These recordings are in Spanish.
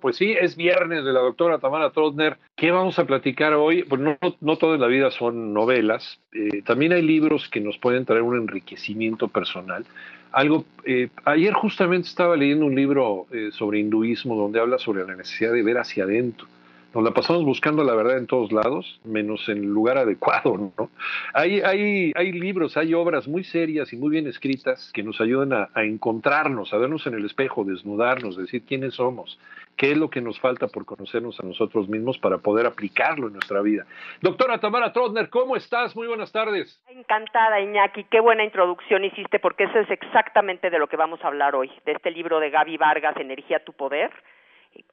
Pues sí, es viernes de la doctora Tamara Trotner. ¿Qué vamos a platicar hoy? Pues no, no, toda la vida son novelas. Eh, también hay libros que nos pueden traer un enriquecimiento personal. Algo, eh, ayer justamente estaba leyendo un libro eh, sobre hinduismo donde habla sobre la necesidad de ver hacia adentro. Nos la pasamos buscando la verdad en todos lados, menos en el lugar adecuado, ¿no? Hay, hay, hay libros, hay obras muy serias y muy bien escritas que nos ayudan a, encontrarnos, a vernos en el espejo, desnudarnos, decir quiénes somos, qué es lo que nos falta por conocernos a nosotros mismos para poder aplicarlo en nuestra vida. Doctora Tamara Trotner, ¿cómo estás? Muy buenas tardes. Encantada, Iñaki. Qué buena introducción hiciste, porque eso es exactamente de lo que vamos a hablar hoy, de este libro de Gaby Vargas, Energía tu Poder.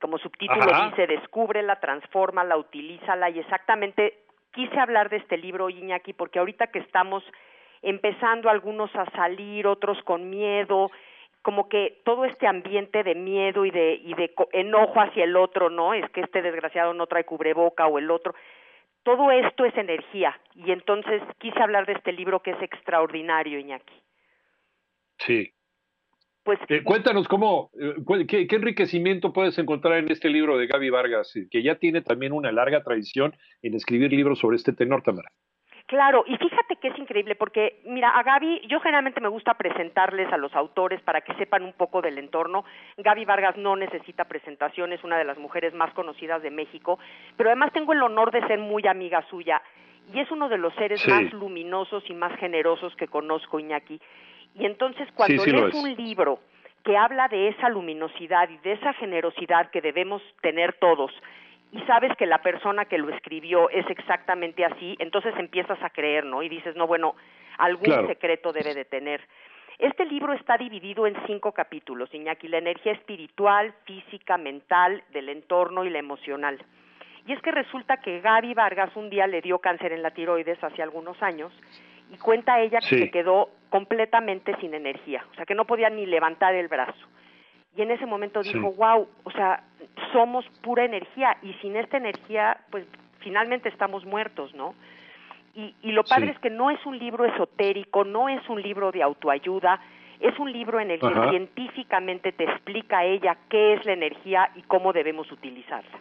Como subtítulo Ajá. dice, descúbrela, transfórmala, utilízala, y exactamente quise hablar de este libro, Iñaki, porque ahorita que estamos empezando algunos a salir, otros con miedo, como que todo este ambiente de miedo y de, y de enojo hacia el otro, ¿no? Es que este desgraciado no trae cubreboca o el otro. Todo esto es energía y entonces quise hablar de este libro que es extraordinario, Iñaki. Sí. Pues eh, cuéntanos cómo, eh, qué, qué, enriquecimiento puedes encontrar en este libro de Gaby Vargas, que ya tiene también una larga tradición en escribir libros sobre este tenor, Tamara. Claro, y fíjate que es increíble porque, mira, a Gaby, yo generalmente me gusta presentarles a los autores para que sepan un poco del entorno. Gaby Vargas no necesita presentación, es una de las mujeres más conocidas de México, pero además tengo el honor de ser muy amiga suya y es uno de los seres sí. más luminosos y más generosos que conozco, Iñaki. Y entonces cuando sí, sí lees un libro que habla de esa luminosidad y de esa generosidad que debemos tener todos, y sabes que la persona que lo escribió es exactamente así, entonces empiezas a creer, ¿no? Y dices, no, bueno, algún claro. secreto debe de tener. Este libro está dividido en cinco capítulos, Iñaki, la energía espiritual, física, mental, del entorno y la emocional. Y es que resulta que Gaby Vargas un día le dio cáncer en la tiroides hace algunos años y cuenta ella que sí. se quedó completamente sin energía, o sea, que no podía ni levantar el brazo y en ese momento dijo, sí. wow, o sea, somos pura energía y sin esta energía, pues finalmente estamos muertos, ¿no? Y, y lo padre Sí. es que no es un libro esotérico, no es un libro de autoayuda, es un libro en el que Ajá. científicamente te explica ella qué es la energía y cómo debemos utilizarla.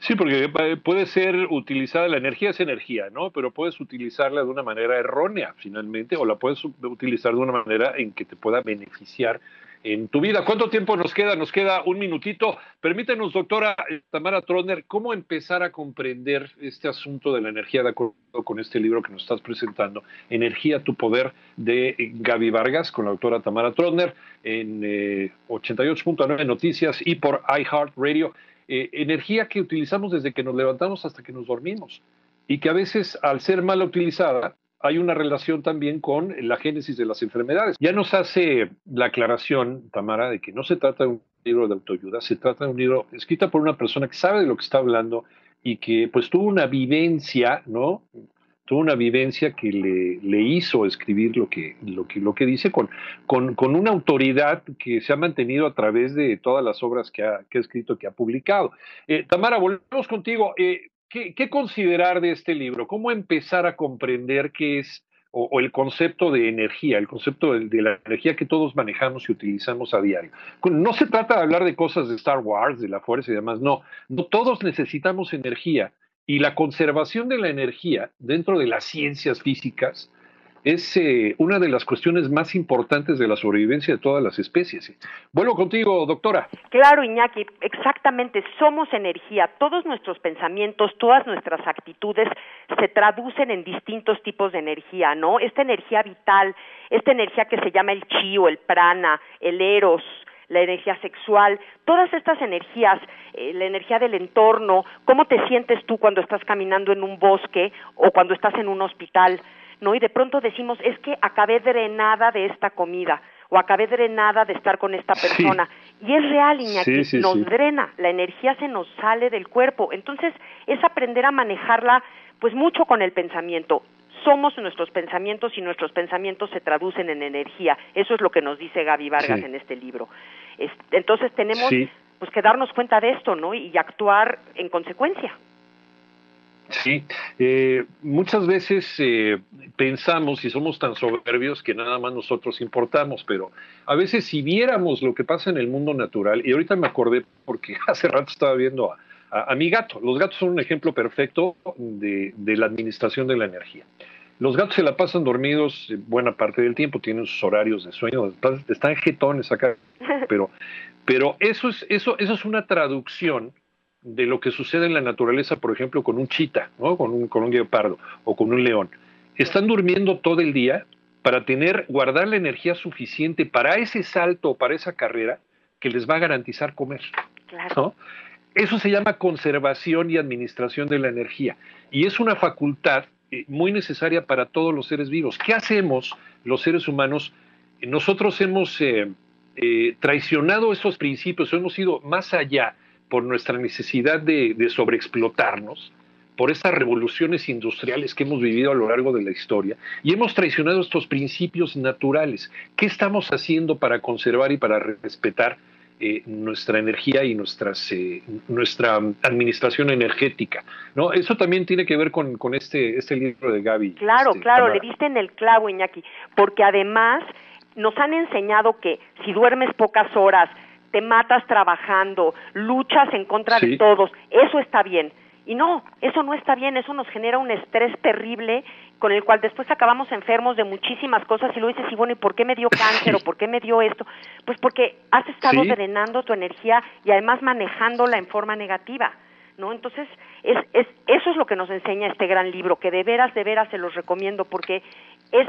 Sí, porque eh, puede ser utilizada, la energía es energía, ¿no? Pero puedes utilizarla de una manera errónea, finalmente, o la puedes utilizar de una manera en que te pueda beneficiar en tu vida. ¿Cuánto tiempo nos queda? Nos queda un minutito. Permítanos, doctora eh, Tamara Troner, ¿cómo empezar a comprender este asunto de la energía de acuerdo con este libro que nos estás presentando? Energía, tu poder, de eh, Gaby Vargas, con la doctora Tamara Troner, en eh, 88.9 Noticias y por iHeartRadio. Eh, energía que utilizamos desde que nos levantamos hasta que nos dormimos y que a veces al ser mal utilizada hay una relación también con la génesis de las enfermedades. Ya nos hace la aclaración, Tamara, de que no se trata de un libro de autoayuda, se trata de un libro escrito por una persona que sabe de lo que está hablando y que pues tuvo una vivencia, ¿no? Tuvo una vivencia que le, hizo escribir lo que, dice con, una autoridad que se ha mantenido a través de todas las obras que ha, que ha escrito, que ha publicado. Eh, Tamara, volvemos contigo. Eh, ¿qué, ¿Qué considerar de este libro? ¿Cómo empezar a comprender qué es o, el concepto de energía, el concepto de, la energía que todos manejamos y utilizamos a diario. No se trata de hablar de cosas de Star Wars, de la fuerza y demás, no todos necesitamos energía y la conservación de la energía dentro de las ciencias físicas es eh, una de las cuestiones más importantes de la sobrevivencia de todas las especies. Vuelvo contigo, doctora. Claro, Iñaki, exactamente, somos energía. Todos nuestros pensamientos, todas nuestras actitudes se traducen en distintos tipos de energía, ¿no? Esta energía vital, esta energía que se llama el chi o el prana, el eros, la energía sexual, todas estas energías, eh, la energía del entorno, cómo te sientes tú cuando estás caminando en un bosque o cuando estás en un hospital, ¿no? Y de pronto decimos, es que acabé drenada de esta comida o acabé drenada de estar con esta persona. Y es real, Iñaki, nos drena, la energía se nos sale del cuerpo. Entonces, es aprender a manejarla pues mucho con el pensamiento somos nuestros pensamientos y nuestros pensamientos se traducen en energía. Eso es lo que nos dice Gaby Vargas en este libro. entonces tenemos pues que darnos cuenta de esto, ¿no? Y actuar en consecuencia. Sí, eh, muchas veces eh, pensamos y somos tan soberbios que nada más nosotros importamos, pero a veces si viéramos lo que pasa en el mundo natural, y ahorita me acordé porque hace rato estaba viendo a, mi gato, los gatos son un ejemplo perfecto de, de, la administración de la energía. Los gatos se la pasan dormidos buena parte del tiempo, tienen sus horarios de sueño, están jetones acá, pero, pero eso, es, eso, eso es una traducción de lo que sucede en la naturaleza, por ejemplo, con un chita, ¿no? con, un, con un guepardo o con un león. Están durmiendo todo el día para tener, guardar la energía suficiente para ese salto o para esa carrera que les va a garantizar comer. Claro. Eso se llama conservación y administración de la energía. Y es una facultad eh, muy necesaria para todos los seres vivos. ¿Qué hacemos los seres humanos? Nosotros hemos eh, eh, traicionado esos principios, hemos ido más allá por nuestra necesidad de, sobreexplotarnos, por estas revoluciones industriales que hemos vivido a lo largo de la historia, y hemos traicionado estos principios naturales. ¿Qué estamos haciendo para conservar y para respetar eh, nuestra energía y nuestras, eh, nuestra administración energética. ¿no? Eso también tiene que ver con, con este, este libro de Gaby. Claro, este, claro, le diste en el clavo, Iñaki, porque además nos han enseñado que si duermes pocas horas, te matas trabajando, luchas en contra de todos, eso está bien. Y no, eso no está bien, eso nos genera un estrés terrible con el cual después acabamos enfermos de muchísimas cosas y lo dices, y bueno, ¿y por qué me dio cáncer o por qué me dio esto? Pues porque has estado drenando tu energía y además manejándola en forma negativa. ¿No? Entonces, es, es, eso es lo que nos enseña este gran libro, que de veras, de veras se los recomiendo, porque es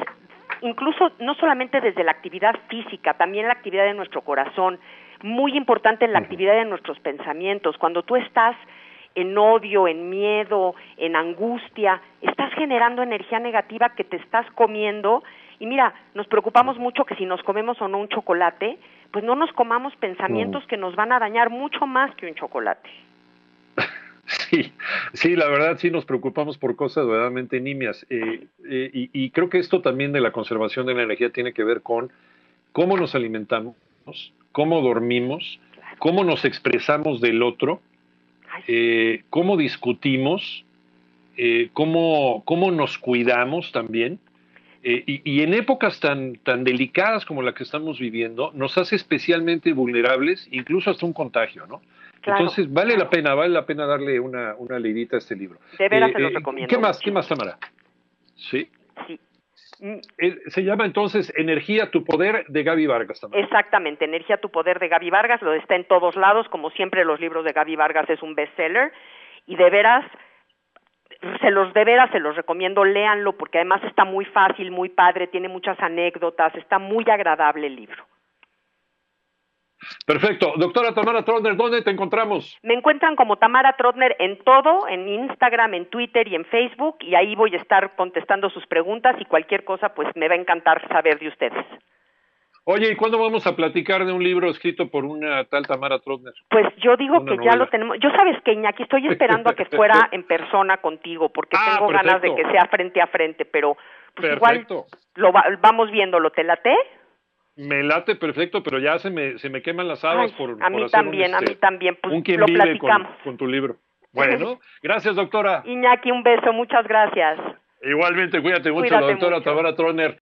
incluso no solamente desde la actividad física, también la actividad de nuestro corazón, muy importante en la actividad de nuestros pensamientos. Cuando tú estás en odio, en miedo, en angustia, estás generando energía negativa que te estás comiendo. Y mira, nos preocupamos mucho que si nos comemos o no un chocolate, pues no nos comamos pensamientos que nos van a dañar mucho más que un chocolate. Sí, sí, la verdad sí nos preocupamos por cosas verdaderamente nimias. Eh, eh, y, y, creo que esto también de la conservación de la energía tiene que ver con cómo nos alimentamos, cómo dormimos, cómo nos expresamos del otro, eh, cómo discutimos, eh, cómo, cómo, nos cuidamos también. Eh, y, en épocas tan, tan delicadas como la que estamos viviendo, nos hace especialmente vulnerables, incluso hasta un contagio, ¿no? Entonces, vale la pena, vale la pena darle una, una leidita a este libro. De veras se lo recomiendo. ¿Qué más, qué más, Tamara? Sí. Mm, eh, se llama entonces Energía, tu poder de Gaby Vargas también. Exactamente, Energía, tu poder de Gaby Vargas, lo está en todos lados, como siempre los libros de Gaby Vargas es un bestseller y de veras se los de veras se los recomiendo, léanlo porque además está muy fácil, muy padre, tiene muchas anécdotas, está muy agradable el libro. Perfecto. Doctora Tamara Trotner, ¿dónde te encontramos? Me encuentran como Tamara Trotner en todo, en Instagram, en Twitter y en Facebook, y ahí voy a estar contestando sus preguntas y cualquier cosa, pues me va a encantar saber de ustedes. Oye, ¿y cuándo vamos a platicar de un libro escrito por una tal Tamara Trotner? Pues yo digo que ya lo tenemos. Yo sabes que Iñaki, estoy esperando a que fuera en persona contigo, porque ah, tengo ganas de que sea frente a frente, pero pues igual lo vamos viéndolo. ¿Te late? Me late perfecto, pero ya se me, se me queman las habas por, a mí también, a mí este, también. Pues, un quien lo vive con, tu libro. Bueno, gracias, doctora. Iñaki, un beso, muchas gracias. Igualmente, cuídate mucho, la doctora Troner.